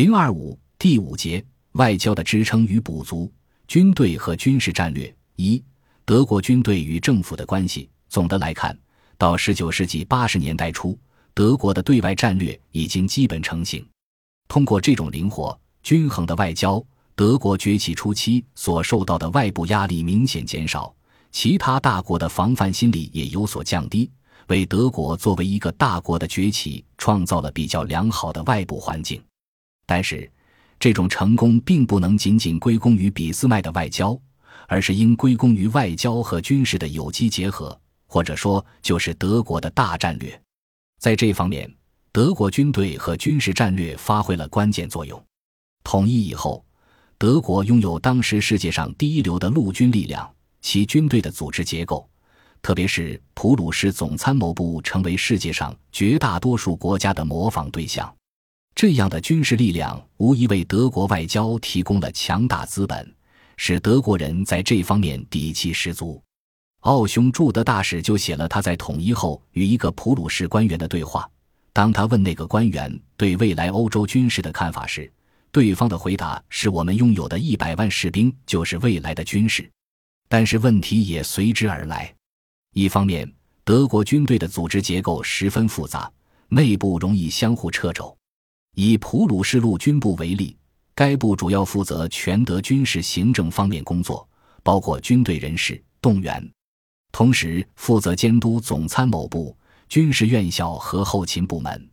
零二五第五节外交的支撑与补足，军队和军事战略一德国军队与政府的关系。总的来看，到十九世纪八十年代初，德国的对外战略已经基本成型。通过这种灵活均衡的外交，德国崛起初期所受到的外部压力明显减少，其他大国的防范心理也有所降低，为德国作为一个大国的崛起创造了比较良好的外部环境。但是，这种成功并不能仅仅归功于俾斯麦的外交，而是应归功于外交和军事的有机结合，或者说就是德国的大战略。在这方面，德国军队和军事战略发挥了关键作用。统一以后，德国拥有当时世界上第一流的陆军力量，其军队的组织结构，特别是普鲁士总参谋部，成为世界上绝大多数国家的模仿对象。这样的军事力量无疑为德国外交提供了强大资本，使德国人在这方面底气十足。奥匈驻德大使就写了他在统一后与一个普鲁士官员的对话。当他问那个官员对未来欧洲军事的看法时，对方的回答是我们拥有的一百万士兵就是未来的军事。但是问题也随之而来：一方面，德国军队的组织结构十分复杂，内部容易相互掣肘。以普鲁士陆军部为例，该部主要负责全德军事行政方面工作，包括军队人事动员，同时负责监督总参谋部、军事院校和后勤部门。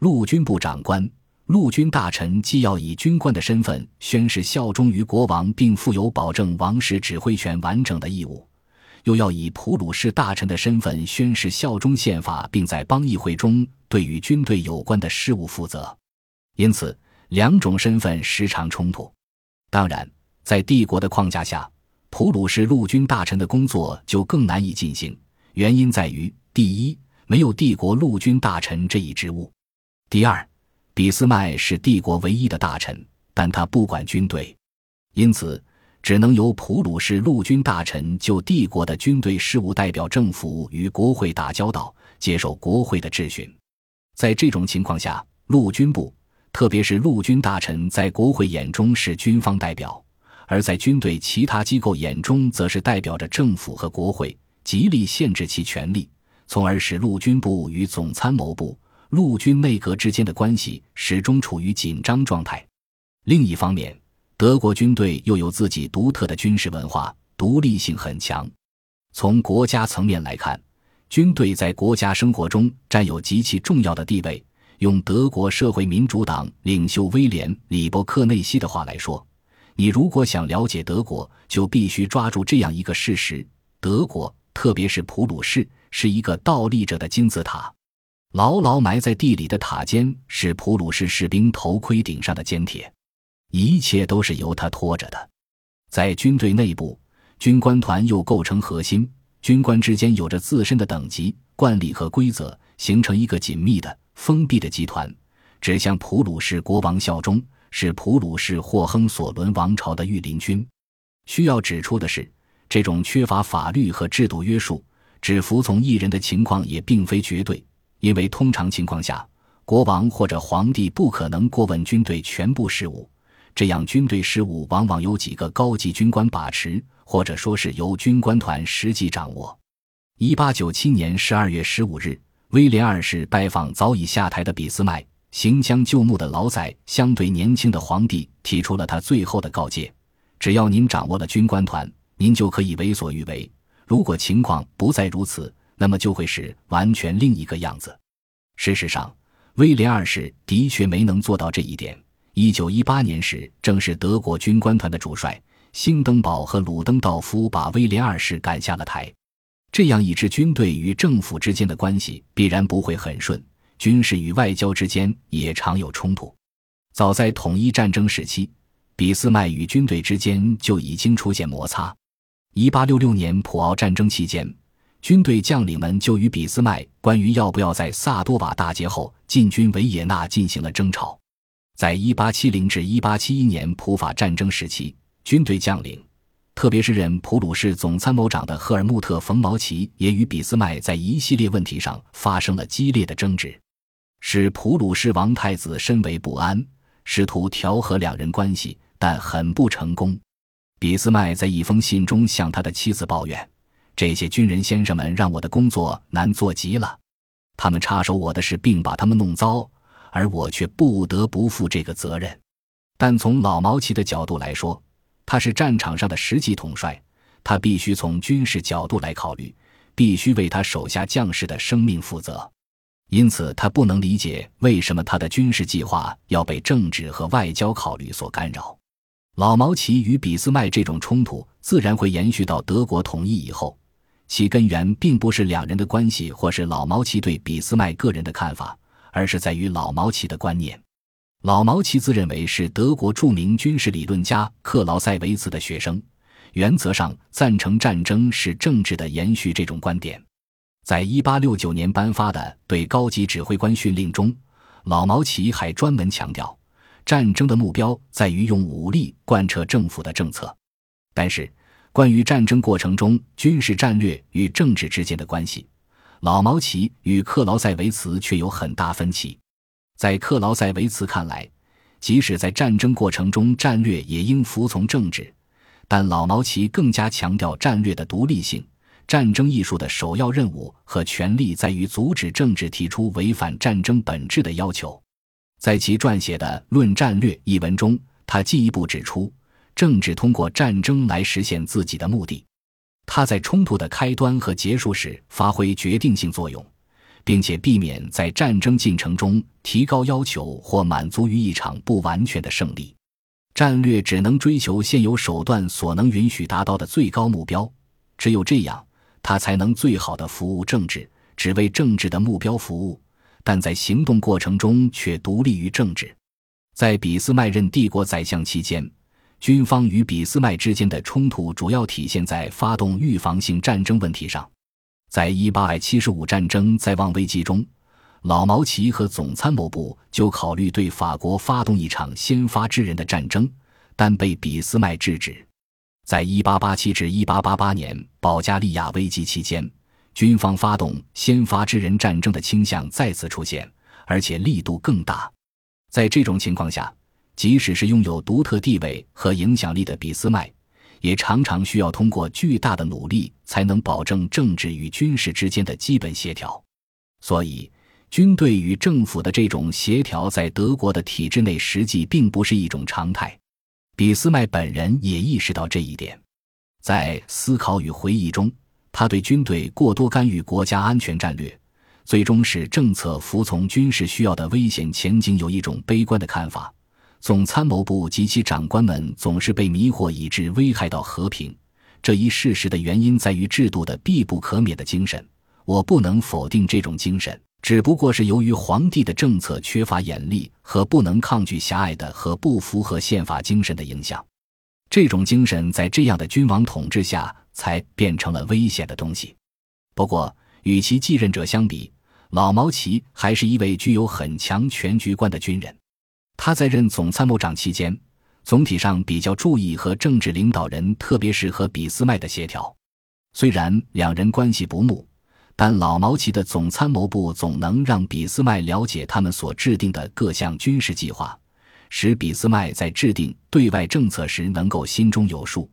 陆军部长官、陆军大臣既要以军官的身份宣誓效忠于国王，并负有保证王室指挥权完整的义务，又要以普鲁士大臣的身份宣誓效忠宪法，并在邦议会中对与军队有关的事务负责。因此，两种身份时常冲突。当然，在帝国的框架下，普鲁士陆军大臣的工作就更难以进行。原因在于：第一，没有帝国陆军大臣这一职务；第二，俾斯麦是帝国唯一的大臣，但他不管军队，因此只能由普鲁士陆军大臣就帝国的军队事务代表政府与国会打交道，接受国会的质询。在这种情况下，陆军部。特别是陆军大臣在国会眼中是军方代表，而在军队其他机构眼中则是代表着政府和国会，极力限制其权力，从而使陆军部与总参谋部、陆军内阁之间的关系始终处于紧张状态。另一方面，德国军队又有自己独特的军事文化，独立性很强。从国家层面来看，军队在国家生活中占有极其重要的地位。用德国社会民主党领袖威廉·里伯克内西的话来说：“你如果想了解德国，就必须抓住这样一个事实：德国，特别是普鲁士，是一个倒立着的金字塔。牢牢埋在地里的塔尖是普鲁士士兵头盔顶上的尖铁，一切都是由它托着的。在军队内部，军官团又构成核心，军官之间有着自身的等级、惯例和规则，形成一个紧密的。”封闭的集团只向普鲁士国王效忠，是普鲁士霍亨索伦王朝的御林军。需要指出的是，这种缺乏法律和制度约束、只服从一人的情况也并非绝对，因为通常情况下，国王或者皇帝不可能过问军队全部事务，这样军队事务往往由几个高级军官把持，或者说是由军官团实际掌握。一八九七年十二月十五日。威廉二世拜访早已下台的俾斯麦，行将就木的老仔相对年轻的皇帝提出了他最后的告诫：只要您掌握了军官团，您就可以为所欲为；如果情况不再如此，那么就会是完全另一个样子。事实上，威廉二世的确没能做到这一点。一九一八年时，正是德国军官团的主帅兴登堡和鲁登道夫把威廉二世赶下了台。这样一支军队与政府之间的关系必然不会很顺，军事与外交之间也常有冲突。早在统一战争时期，俾斯麦与军队之间就已经出现摩擦。一八六六年普奥战争期间，军队将领们就与俾斯麦关于要不要在萨多瓦大捷后进军维也纳进行了争吵。在一八七零至一八七一年普法战争时期，军队将领。特别是任普鲁士总参谋长的赫尔穆特·冯·毛奇也与俾斯麦在一系列问题上发生了激烈的争执，使普鲁士王太子深为不安，试图调和两人关系，但很不成功。俾斯麦在一封信中向他的妻子抱怨：“这些军人先生们让我的工作难做极了，他们插手我的事，并把他们弄糟，而我却不得不负这个责任。”但从老毛奇的角度来说，他是战场上的实际统帅，他必须从军事角度来考虑，必须为他手下将士的生命负责。因此，他不能理解为什么他的军事计划要被政治和外交考虑所干扰。老毛奇与俾斯麦这种冲突自然会延续到德国统一以后，其根源并不是两人的关系，或是老毛奇对俾斯麦个人的看法，而是在于老毛奇的观念。老毛奇自认为是德国著名军事理论家克劳塞维茨的学生，原则上赞成战争是政治的延续。这种观点，在一八六九年颁发的对高级指挥官训令中，老毛奇还专门强调，战争的目标在于用武力贯彻政府的政策。但是，关于战争过程中军事战略与政治之间的关系，老毛奇与克劳塞维茨却有很大分歧。在克劳塞维茨看来，即使在战争过程中，战略也应服从政治，但老毛奇更加强调战略的独立性。战争艺术的首要任务和权力在于阻止政治提出违反战争本质的要求。在其撰写的《论战略》一文中，他进一步指出，政治通过战争来实现自己的目的。他在冲突的开端和结束时发挥决定性作用。并且避免在战争进程中提高要求或满足于一场不完全的胜利。战略只能追求现有手段所能允许达到的最高目标，只有这样，它才能最好的服务政治，只为政治的目标服务。但在行动过程中却独立于政治。在俾斯麦任帝国宰相期间，军方与俾斯麦之间的冲突主要体现在发动预防性战争问题上。在一八七十五战争在望危机中，老毛奇和总参谋部就考虑对法国发动一场先发制人的战争，但被俾斯麦制止。在一八八七至一八八八年保加利亚危机期间，军方发动先发制人战争的倾向再次出现，而且力度更大。在这种情况下，即使是拥有独特地位和影响力的俾斯麦。也常常需要通过巨大的努力才能保证政治与军事之间的基本协调，所以军队与政府的这种协调在德国的体制内实际并不是一种常态。俾斯麦本人也意识到这一点，在思考与回忆中，他对军队过多干预国家安全战略，最终使政策服从军事需要的危险前景有一种悲观的看法。总参谋部及其长官们总是被迷惑，以致危害到和平。这一事实的原因在于制度的必不可免的精神。我不能否定这种精神，只不过是由于皇帝的政策缺乏严厉和不能抗拒狭隘的和不符合宪法精神的影响。这种精神在这样的君王统治下才变成了危险的东西。不过，与其继任者相比，老毛奇还是一位具有很强全局观的军人。他在任总参谋长期间，总体上比较注意和政治领导人，特别是和俾斯麦的协调。虽然两人关系不睦，但老毛奇的总参谋部总能让俾斯麦了解他们所制定的各项军事计划，使俾斯麦在制定对外政策时能够心中有数。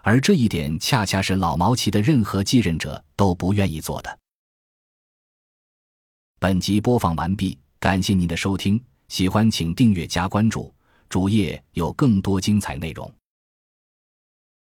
而这一点恰恰是老毛奇的任何继任者都不愿意做的。本集播放完毕，感谢您的收听。喜欢请订阅加关注，主页有更多精彩内容。